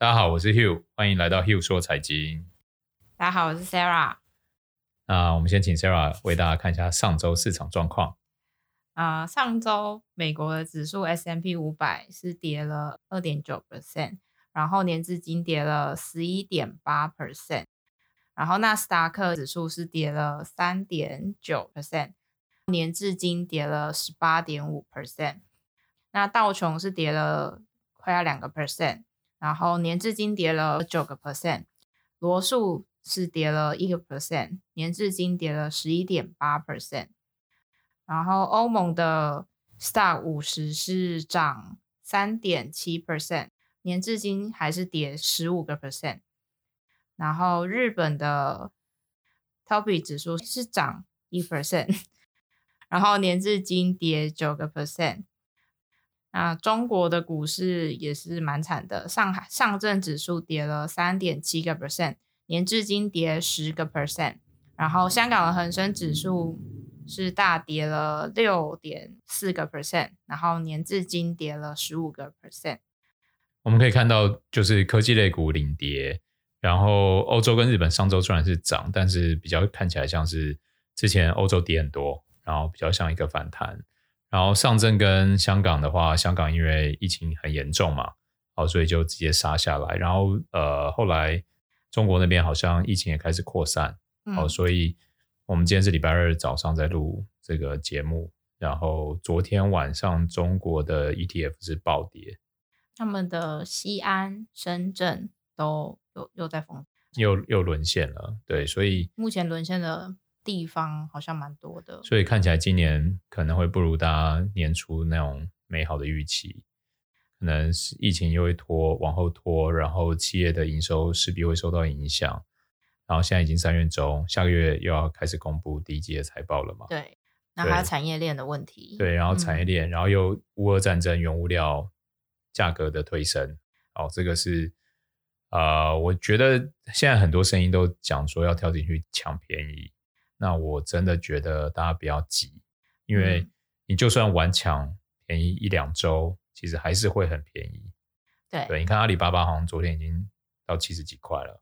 大家好，我是 Hugh，欢迎来到 Hugh 说财经。大家好，我是 Sarah。那我们先请 Sarah 为大家看一下上周市场状况。啊、呃，上周美国的指数 S M P 五百是跌了二点九 percent，然后年至今跌了十一点八 percent，然后纳斯达克指数是跌了三点九 percent，年至今跌了十八点五 percent。那道琼是跌了快要两个 percent。然后年至今跌了九个 percent，罗素是跌了一个 percent，年至今跌了十一点八 percent。然后欧盟的 star 五十是涨三点七 percent，年至今还是跌十五个 percent。然后日本的 topi 指数是涨一 percent，然后年至今跌九个 percent。那中国的股市也是蛮惨的，上海上证指数跌了三点七个 percent，年至今跌十个 percent。然后香港的恒生指数是大跌了六点四个 percent，然后年至今跌了十五个 percent。我们可以看到，就是科技类股领跌，然后欧洲跟日本上周虽然是涨，但是比较看起来像是之前欧洲跌很多，然后比较像一个反弹。然后上证跟香港的话，香港因为疫情很严重嘛，好，所以就直接杀下来。然后呃，后来中国那边好像疫情也开始扩散，好，嗯，所以我们今天是礼拜二早上在录这个节目。然后昨天晚上中国的 ETF 是暴跌，他们的西安、深圳都又又在封，又又沦陷了。对，所以目前沦陷的。地方好像蛮多的，所以看起来今年可能会不如大家年初那种美好的预期，可能是疫情又会拖往后拖，然后企业的营收势必会受到影响，然后现在已经三月中，下个月又要开始公布第一季的财报了嘛？对，那还有产业链的问题，对，然后产业链，嗯、然后又乌俄战争、原物料价格的推升，哦，这个是啊、呃，我觉得现在很多声音都讲说要跳进去抢便宜。那我真的觉得大家不要急，因为你就算晚抢便宜一两周，其实还是会很便宜。对，对，你看阿里巴巴好像昨天已经到七十几块了，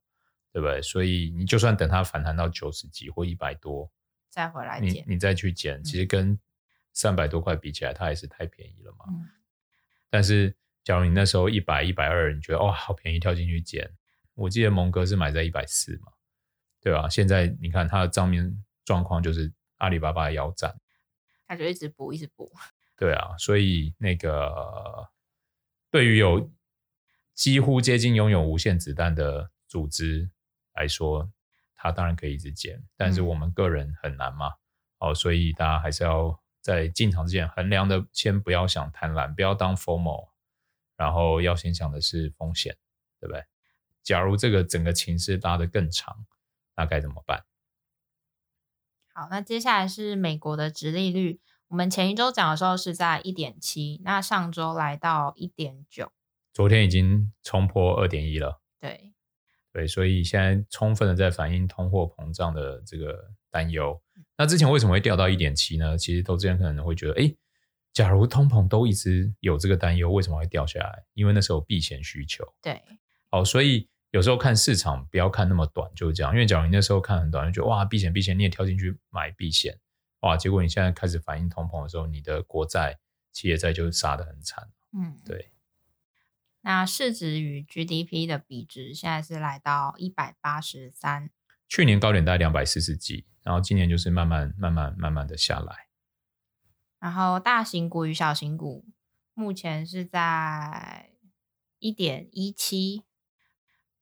对不对？所以你就算等它反弹到九十几或一百多，再回来捡，你你再去减，其实跟三百多块比起来，它还是太便宜了嘛。嗯。但是假如你那时候一百一百二，你觉得哦好便宜，跳进去减。我记得蒙哥是买在一百四嘛，对吧？现在你看它的账面。状况就是阿里巴巴腰斩，他就一直补，一直补。对啊，所以那个对于有几乎接近拥有无限子弹的组织来说，他当然可以一直减，但是我们个人很难嘛。哦、嗯，所以大家还是要在进场之前衡量的，先不要想贪婪，不要当 FOMO，然后要先想的是风险，对不对？假如这个整个情势拉得更长，那该怎么办？好，那接下来是美国的殖利率。我们前一周讲的时候是在一点七，那上周来到一点九，昨天已经冲破二点一了。对，对，所以现在充分的在反映通货膨胀的这个担忧。那之前为什么会掉到一点七呢？其实投资人可能会觉得，哎，假如通膨都一直有这个担忧，为什么会掉下来？因为那时候避险需求。对，好，所以。有时候看市场不要看那么短，就是这样。因为假如你那时候看很短，就觉得哇避险避险，你也跳进去买避险，哇，结果你现在开始反映通膨的时候，你的国债、企业债就杀的很惨。嗯，对。那市值与 GDP 的比值现在是来到一百八十三，去年高点大概两百四十几，然后今年就是慢慢慢慢慢慢的下来。然后大型股与小型股目前是在一点一七。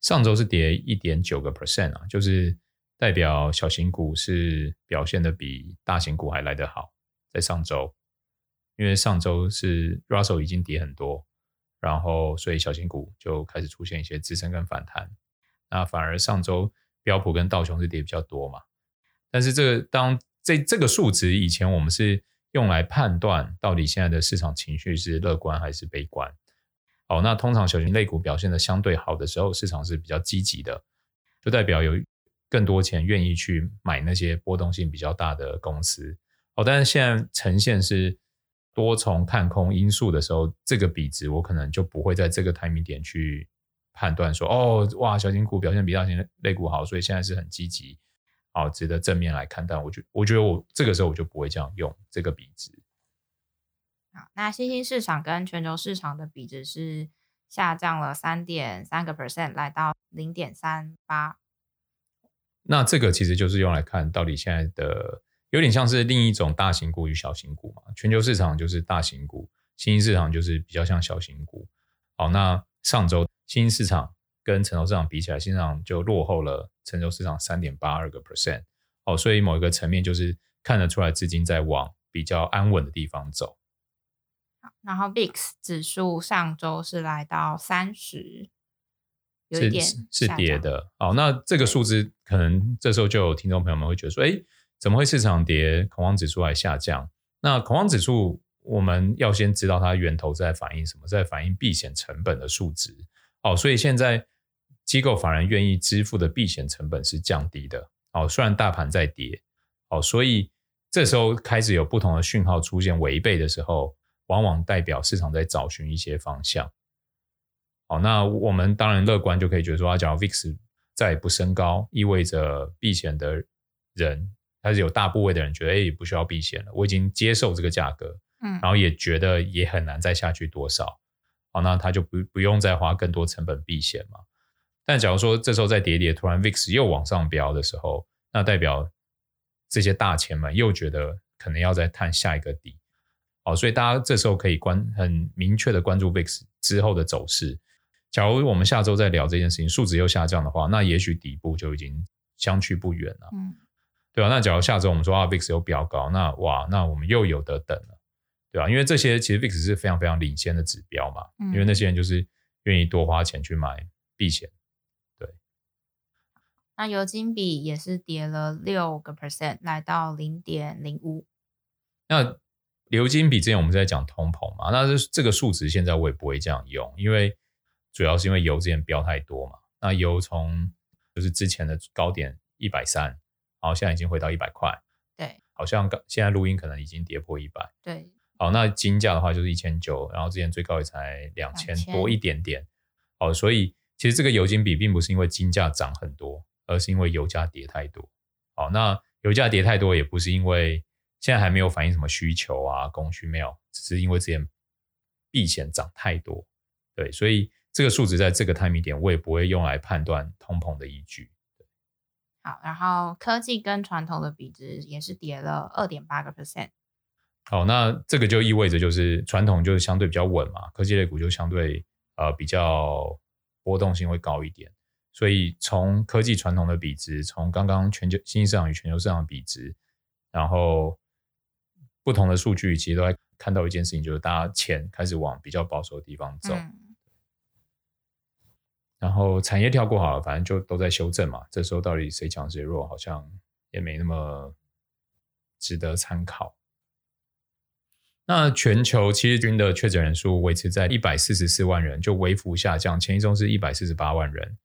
上周是跌一点九个 percent 啊，就是代表小型股是表现的比大型股还来得好，在上周，因为上周是 Russell 已经跌很多，然后所以小型股就开始出现一些支撑跟反弹，那反而上周标普跟道琼是跌比较多嘛，但是这个当这这个数值以前我们是用来判断到底现在的市场情绪是乐观还是悲观。哦，那通常小型类股表现的相对好的时候，市场是比较积极的，就代表有更多钱愿意去买那些波动性比较大的公司。哦，但是现在呈现是多重看空因素的时候，这个比值我可能就不会在这个 timing 点去判断说，哦，哇，小型股表现比大型类股好，所以现在是很积极，好，值得正面来看。但我觉我觉得我这个时候我就不会这样用这个比值。好，那新兴市场跟全球市场的比值是下降了三点三个 percent，来到零点三八。那这个其实就是用来看到底现在的，有点像是另一种大型股与小型股嘛。全球市场就是大型股，新兴市场就是比较像小型股。好，那上周新兴市场跟成熟市场比起来，新兴市场就落后了成熟市场三点八二个 percent。哦，所以某一个层面就是看得出来资金在往比较安稳的地方走。好，然后 VIX 指数上周是来到三十。是是跌的，哦，那这个数字可能这时候就有听众朋友们会觉得说，哎，怎么会市场跌，恐慌指数还下降？那恐慌指数我们要先知道它源头在反映什么，在反映避险成本的数值，哦，所以现在机构法人愿意支付的避险成本是降低的，哦，虽然大盘在跌，哦，所以这时候开始有不同的讯号出现违背的时候，往往代表市场在找寻一些方向。好，那我们当然乐观，就可以觉得说，啊，假如 VIX 再不升高，意味着避险的人，他是有大部位的人觉得，哎，不需要避险了，我已经接受这个价格，嗯，然后也觉得也很难再下去多少，好，那他就不不用再花更多成本避险嘛。但假如说这时候再跌跌，突然 VIX 又往上飙的时候，那代表这些大钱们又觉得可能要再探下一个底，好，所以大家这时候可以关很明确的关注 VIX 之后的走势。假如我们下周再聊这件事情，数值又下降的话，那也许底部就已经相去不远了，嗯，对吧？那假如下周我们说啊，VIX 又飙高，那哇，那我们又有得等了，对吧？因为这些其实 VIX 是非常非常领先的指标嘛，嗯，因为那些人就是愿意多花钱去买避险，对。那油金比也是跌了六个 percent，来到零点零五。那油金比之前我们在讲通膨嘛，那这这个数值现在我也不会这样用，因为。主要是因为油之前飙太多嘛，那油从就是之前的高点一百三，然后现在已经回到一百块，对，好像现在录音可能已经跌破一百，对，好，那金价的话就是一千九，然后之前最高也才两千多一点点，好，所以其实这个油金比并不是因为金价涨很多，而是因为油价跌太多，好，那油价跌太多也不是因为现在还没有反映什么需求啊，供需没有，只是因为之前避险涨太多，对，所以。这个数值在这个 timing 点，我也不会用来判断通膨的依据。好，然后科技跟传统的比值也是跌了二点八个 percent。好，那这个就意味着就是传统就是相对比较稳嘛，科技类股就相对呃比较波动性会高一点。所以从科技传统的比值，从刚刚全球新兴市场与全球市场的比值，然后不同的数据，其实都在看到一件事情，就是大家钱开始往比较保守的地方走。嗯然后产业跳过好了，反正就都在修正嘛。这时候到底谁强谁弱，好像也没那么值得参考。那全球七日均的确诊人数维持在一百四十四万人，就微幅下降。前一周是一百四十八万人。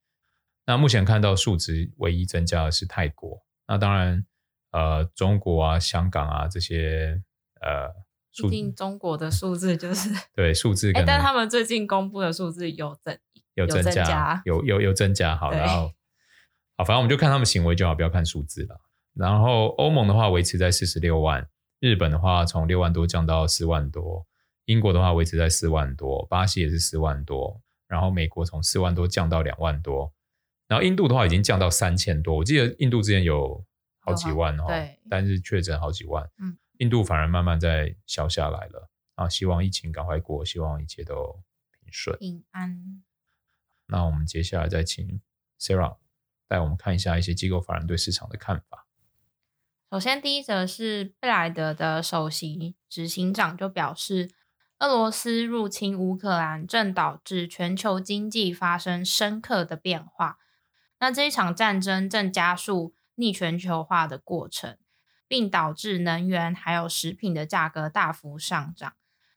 那目前看到数值唯一增加的是泰国。那当然，呃，中国啊、香港啊这些，呃，毕竟中国的数字就是对数字，但他们最近公布的数字有增。有增加，有有有增加，好，然后好，反正我们就看他们行为就好，不要看数字了。然后欧盟的话维持在四十六万，日本的话从六万多降到四万多，英国的话维持在四万多，巴西也是四万多，然后美国从四万多降到两万多，然后印度的话已经降到三千多，我记得印度之前有好几万哦，对，但是确诊好几万，嗯，印度反而慢慢在消下来了，啊，希望疫情赶快过，希望一切都平顺平安。那我们接下来再请 Sarah 带我们看一下一些机构法人对市场的看法。首先，第一则是贝莱德的首席执行长就表示，俄罗斯入侵乌克兰正导致全球经济发生深刻的变化。那这一场战争正加速逆全球化的过程，并导致能源还有食品的价格大幅上涨。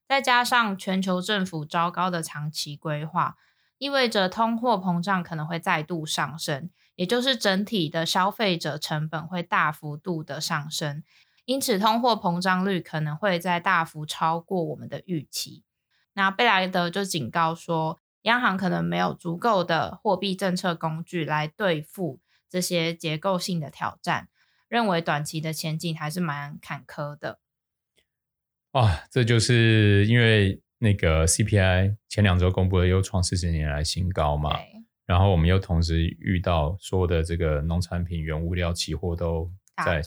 再加上全球政府糟糕的长期规划。意味着通货膨胀可能会再度上升，也就是整体的消费者成本会大幅度的上升，因此通货膨胀率可能会再大幅超过我们的预期。那贝莱德就警告说，央行可能没有足够的货币政策工具来对付这些结构性的挑战，认为短期的前景还是蛮坎坷的。哇，这就是因为那个 CPI 前两周公布了又创四十年来新高嘛，然后我们又同时遇到所有的这个农产品、原物料、期货都在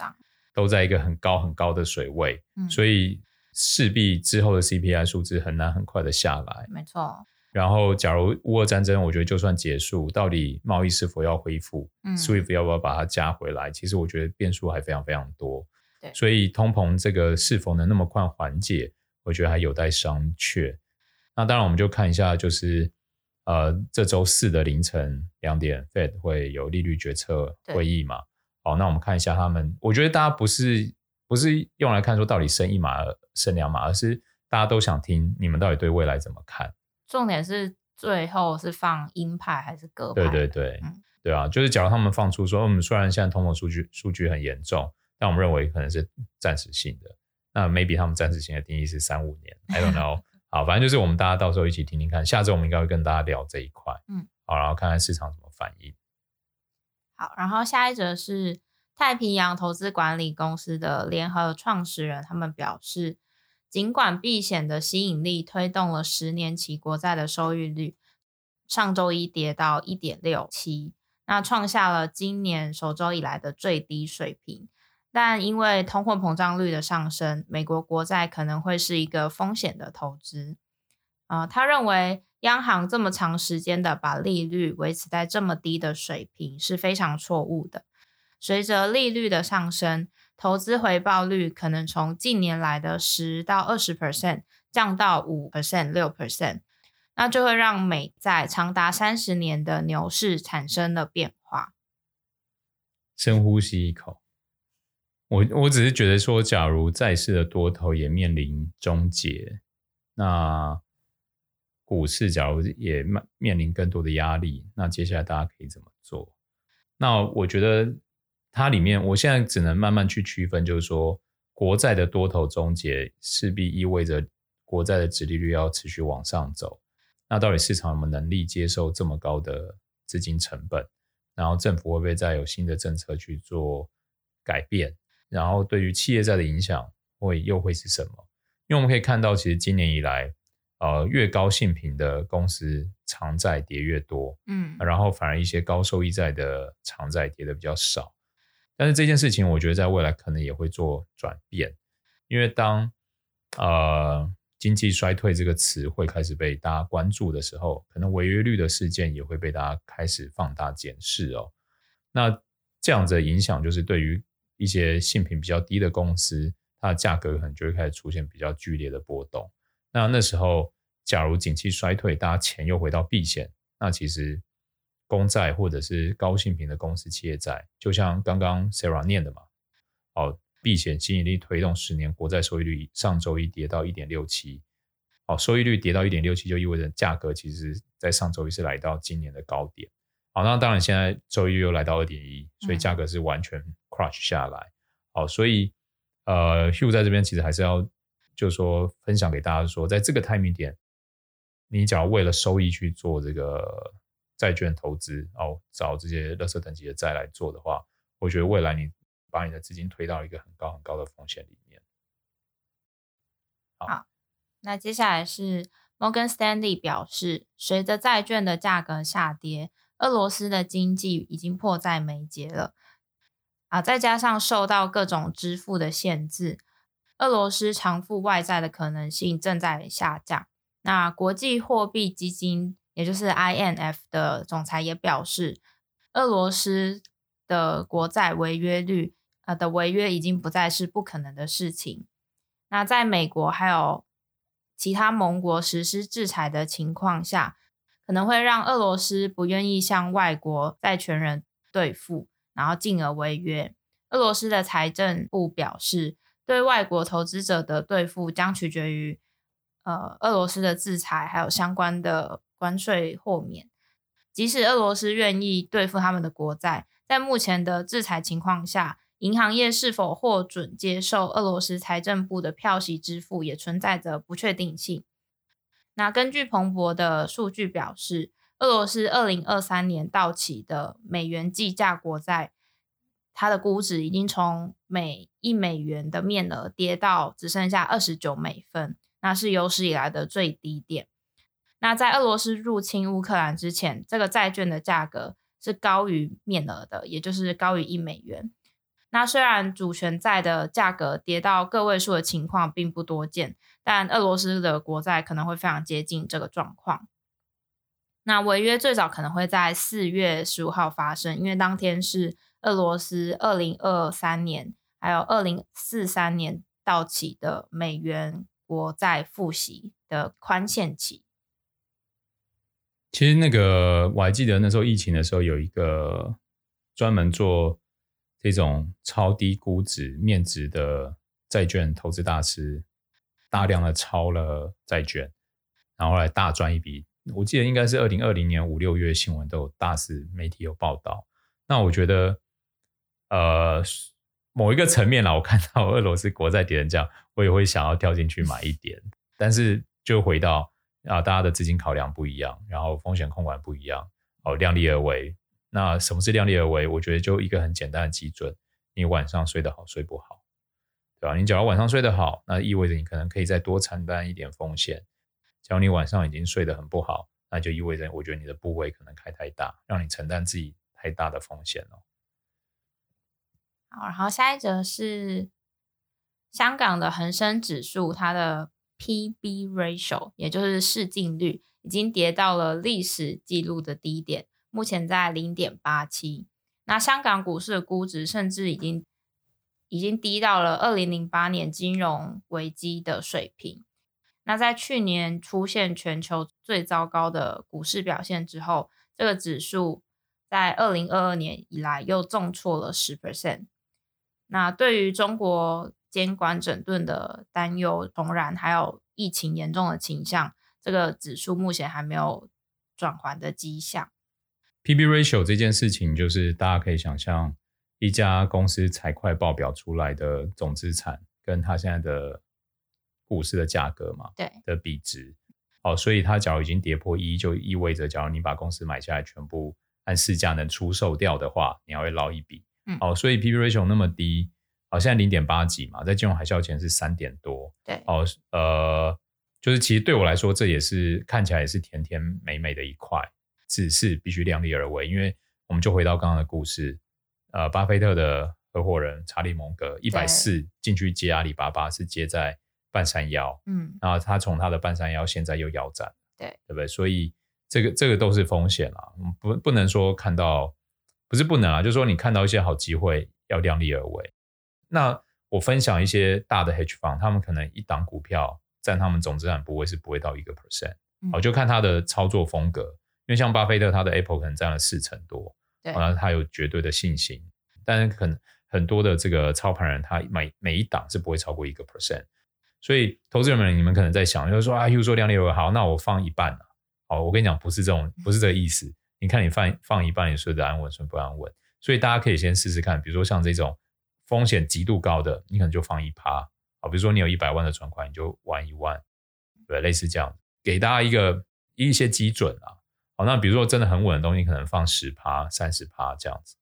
都在一个很高很高的水位，嗯、所以势必之后的 CPI 数字很难很快的下来。没错。然后，假如乌俄战争，我觉得就算结束，到底贸易是否要恢复、嗯、，SWIFT 要不要把它加回来？其实我觉得变数还非常非常多。对，所以通膨这个是否能那么快缓解，我觉得还有待商榷。那当然，我们就看一下，就是呃，这周四的凌晨两点，Fed 会有利率决策会议嘛？好，那我们看一下他们。我觉得大家不是不是用来看说到底升一码升两码，而是大家都想听你们到底对未来怎么看。重点是最后是放鹰派还是鸽派？对对对，嗯、对啊，就是假如他们放出说，我、嗯、们虽然现在通膨数据数据很严重，但我们认为可能是暂时性的。那 maybe 他们暂时性的定义是三五年，I don't know。好，反正就是我们大家到时候一起听听看。下周我们应该会跟大家聊这一块，嗯，好，然后看看市场怎么反应。好，然后下一则是太平洋投资管理公司的联合创始人，他们表示。尽管避险的吸引力推动了十年期国债的收益率上周一跌到一点六七，那创下了今年首周以来的最低水平。但因为通货膨胀率的上升，美国国债可能会是一个风险的投资。呃，他认为央行这么长时间的把利率维持在这么低的水平是非常错误的。随着利率的上升，投资回报率可能从近年来的十到二十 percent 降到五 percent、六 percent，那就会让美债长达三十年的牛市产生了变化。深呼吸一口，我我只是觉得说，假如债市的多头也面临终结，那股市假如也面面临更多的压力，那接下来大家可以怎么做？那我觉得。它里面，我现在只能慢慢去区分，就是说，国债的多头终结势必意味着国债的殖利率要持续往上走。那到底市场有没有能力接受这么高的资金成本？然后政府会不会再有新的政策去做改变？然后对于企业债的影响会又会是什么？因为我们可以看到，其实今年以来，呃，越高性评的公司长债跌越多，嗯，然后反而一些高收益债的长债跌的比较少。但是这件事情，我觉得在未来可能也会做转变，因为当呃经济衰退这个词会开始被大家关注的时候，可能违约率的事件也会被大家开始放大检视哦。那这样子的影响，就是对于一些性品比较低的公司，它的价格可能就会开始出现比较剧烈的波动。那那时候，假如景气衰退，大家钱又回到避险，那其实。公债或者是高性平的公司企业债，就像刚刚 Sarah 念的嘛，哦，避险吸引力推动十年国债收益率上周一跌到一点六七，哦，收益率跌到一点六七就意味着价格其实在上周一是来到今年的高点，好，那当然现在周一又来到二点一，所以价格是完全 crush 下来，好，所以呃 Hugh 在这边其实还是要就是说分享给大家说，在这个 timing 点，你只要为了收益去做这个。债券投资哦，找这些垃圾等级的债来做的话，我觉得未来你把你的资金推到一个很高很高的风险里面。好，好，那接下来是摩根斯丹利表示，随着债券的价格下跌，俄罗斯的经济已经迫在眉睫了。啊，再加上受到各种支付的限制，俄罗斯偿付外债的可能性正在下降。那国际货币基金。也就是 INF 的总裁也表示，俄罗斯的国债违约率，呃的违约已经不再是不可能的事情。那在美国还有其他盟国实施制裁的情况下，可能会让俄罗斯不愿意向外国债权人兑付，然后进而违约。俄罗斯的财政部表示，对外国投资者的兑付将取决于呃俄罗斯的制裁还有相关的。关税豁免，即使俄罗斯愿意兑付他们的国债，在目前的制裁情况下，银行业是否获准接受俄罗斯财政部的票息支付，也存在着不确定性。那根据彭博的数据表示，俄罗斯二零二三年到期的美元计价国债，它的估值已经从每一美元的面额跌到只剩下二十九美分，那是有史以来的最低点。那在俄罗斯入侵乌克兰之前，这个债券的价格是高于面额的，也就是高于一美元。那虽然主权债的价格跌到个位数的情况并不多见，但俄罗斯的国债可能会非常接近这个状况。那违约最早可能会在四月十五号发生，因为当天是俄罗斯二零二三年还有二零四三年到期的美元国债付息的宽限期。其实那个我还记得那时候疫情的时候，有一个专门做。这种超低估值面值的债券投资大师，大量的抄了债券，然后来大赚一笔。我记得应该是二零二零年五六月新闻都有大肆媒体有报道。那我觉得，呃，某一个层面啦，我看到俄罗斯国债跌成这样，我也会想要跳进去买一点。但是就回到啊，大家的资金考量不一样，然后风险控管不一样，哦，量力而为。那什么是量力而为？我觉得就一个很简单的基准：你晚上睡得好，睡不好，对吧？你假如晚上睡得好，那意味着你可能可以再多承担一点风险。假如你晚上已经睡得很不好，那就意味着我觉得你的部位可能开太大，让你承担自己太大的风险了。好，然后下一则是香港的恒生指数，它的 P/B ratio，也就是市净率，已经跌到了历史记录的低点。目前在零点八七，那香港股市的估值甚至已经已经低到了二零零八年金融危机的水平。那在去年出现全球最糟糕的股市表现之后，这个指数在二零二二年以来又重挫了十 percent。那对于中国监管整顿的担忧重燃，还有疫情严重的倾向，这个指数目前还没有转环的迹象。P/B ratio 这件事情，就是大家可以想象，一家公司财会报表出来的总资产，跟它现在的股市的价格嘛，对的比值。哦，所以它假如已经跌破一，就意味着，假如你把公司买下来，全部按市价能出售掉的话，你还会捞一笔。嗯，哦，所以 P/B ratio 那么低，好，现在零点八几嘛，在金融海啸前是三点多。对，哦，呃，就是其实对我来说，这也是看起来也是甜甜美美的一块。只是必须量力而为，因为我们就回到刚刚的故事，呃，巴菲特的合伙人查理蒙格一百四进去接阿里巴巴，是接在半山腰，嗯，然后他从他的半山腰现在又腰斩，对，对不对？所以这个这个都是风险啊，不不能说看到不是不能啊，就是说你看到一些好机会要量力而为。那我分享一些大的 hedge fund，他们可能一档股票占他们总资产部位是不会到一个 percent，好，就看他的操作风格。因为像巴菲特，他的 Apple 可能占了四成多，对，然后他有绝对的信心。但是可能很多的这个操盘人，他每每一档是不会超过一个 percent。所以投资人们，你们可能在想，就是说啊，又说量力而为，好，那我放一半啊。好，我跟你讲，不是这种，不是这个意思。你看，你放放一半，你睡得安稳，睡不安稳。所以大家可以先试试看，比如说像这种风险极度高的，你可能就放一趴。好，比如说你有一百万的存款，你就玩一万，对，类似这样，给大家一个一些基准啊。好，那比如说真的很稳的东西，可能放十趴、三十趴这样子。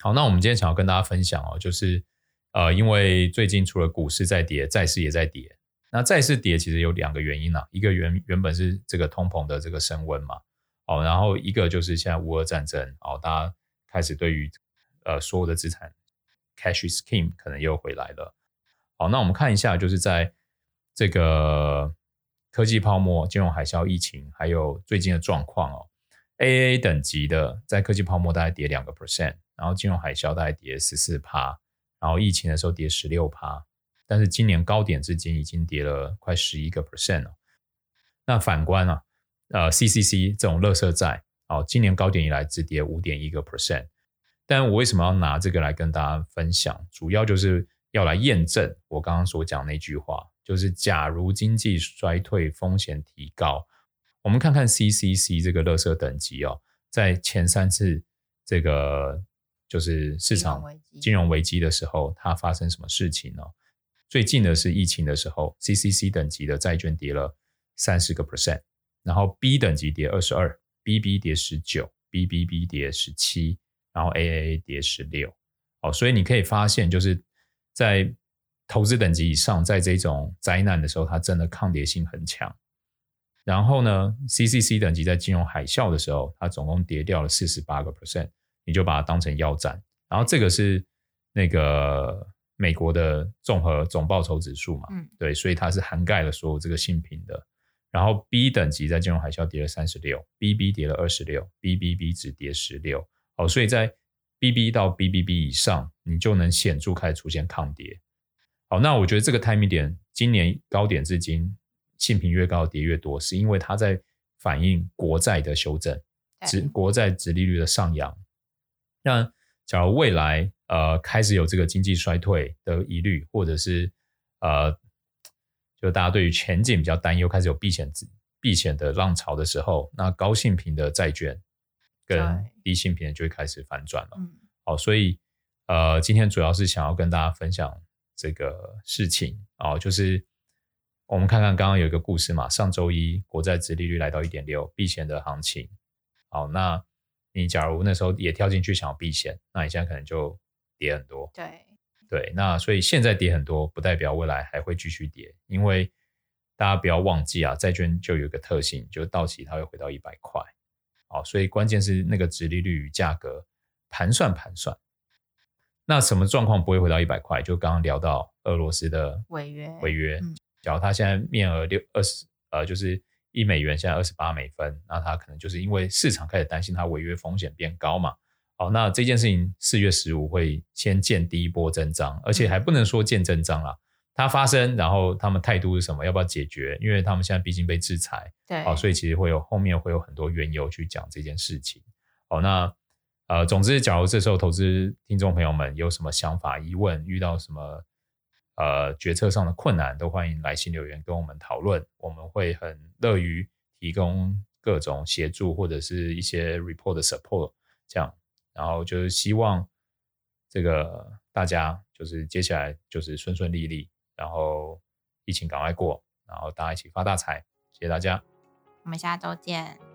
好，那我们今天想要跟大家分享哦，就是呃，因为最近除了股市在跌，债市也在跌。那债市跌其实有两个原因啊，一个原原本是这个通膨的这个升温嘛，哦，然后一个就是现在乌俄战争，哦，大家开始对于呃所有的资产 cash is king 可能又回来了。好，那我们看一下，就是在这个。科技泡沫、金融海啸、疫情，还有最近的状况哦。AAA 等级的在科技泡沫大概跌两个 percent，然后金融海啸大概跌十四趴，然后疫情的时候跌十六趴，但是今年高点至今已经跌了快十一个 percent 了。那反观啊，呃，CCC 这种垃圾债，哦，今年高点以来只跌五点一个 percent。但我为什么要拿这个来跟大家分享？主要就是要来验证我刚刚所讲那句话。就是假如经济衰退风险提高，我们看看 CCC 这个垃圾等级哦，在前三次这个就是市场金融危机的时候，它发生什么事情呢？最近的是疫情的时候，CCC 等级的债券跌了三十个 percent，然后 B 等级跌二十二，BB 跌十九，BBB 跌十七，然后 AAA 跌十六。哦，所以你可以发现，就是在投资等级以上，在这种灾难的时候，它真的抗跌性很强。然后呢，CCC 等级在金融海啸的时候，它总共跌掉了四十八个 percent，你就把它当成腰斩。然后这个是那个美国的综合总报酬指数嘛，嗯，对，所以它是涵盖了所有这个新品的。然后 B 等级在金融海啸跌了三十六，BB 跌了二十六，BBB 只跌十六。哦，所以在 BB 到 BBB 以上，你就能显著开始出现抗跌。好，那我觉得这个 timing 点，今年高点至今。信评越高，跌越多，是因为它在反映国债的修正，值国债殖利率的上扬。那假如未来呃开始有这个经济衰退的疑虑，或者是呃就大家对于前景比较担忧，开始有避险避险的浪潮的时候，那高信评的债券跟低性别就会开始反转了。好，所以呃今天主要是想要跟大家分享这个事情哦，就是。我们看看刚刚有一个故事嘛，上周一国债殖利率来到一点六，避险的行情。好，那你假如那时候也跳进去想要避险，那你现在可能就跌很多。对对，那所以现在跌很多，不代表未来还会继续跌，因为大家不要忘记啊，债券就有一个特性，就是到期它会回到一百块。好，所以关键是那个值利率与价格盘算盘算。那什么状况不会回到一百块？就刚刚聊到俄罗斯的违约违约。嗯假如他现在面额六二十，呃，就是一美元，现在二十八美分，那他可能就是因为市场开始担心他违约风险变高嘛。好，那这件事情四月十五会先见第一波增长，而且还不能说见真章啦，它发生，然后他们态度是什么，要不要解决？因为他们现在毕竟被制裁，对，好，所以其实会有后面会有很多缘由去讲这件事情。好，那呃，总之，假如这时候投资听众朋友们有什么想法、疑问，遇到什么。呃，决策上的困难都欢迎来信留言跟我们讨论，我们会很乐于提供各种协助或者是一些 report 的 support，这样，然后就是希望这个大家就是接下来就是顺顺利利，然后疫情赶快过，然后大家一起发大财，谢谢大家，我们下周见。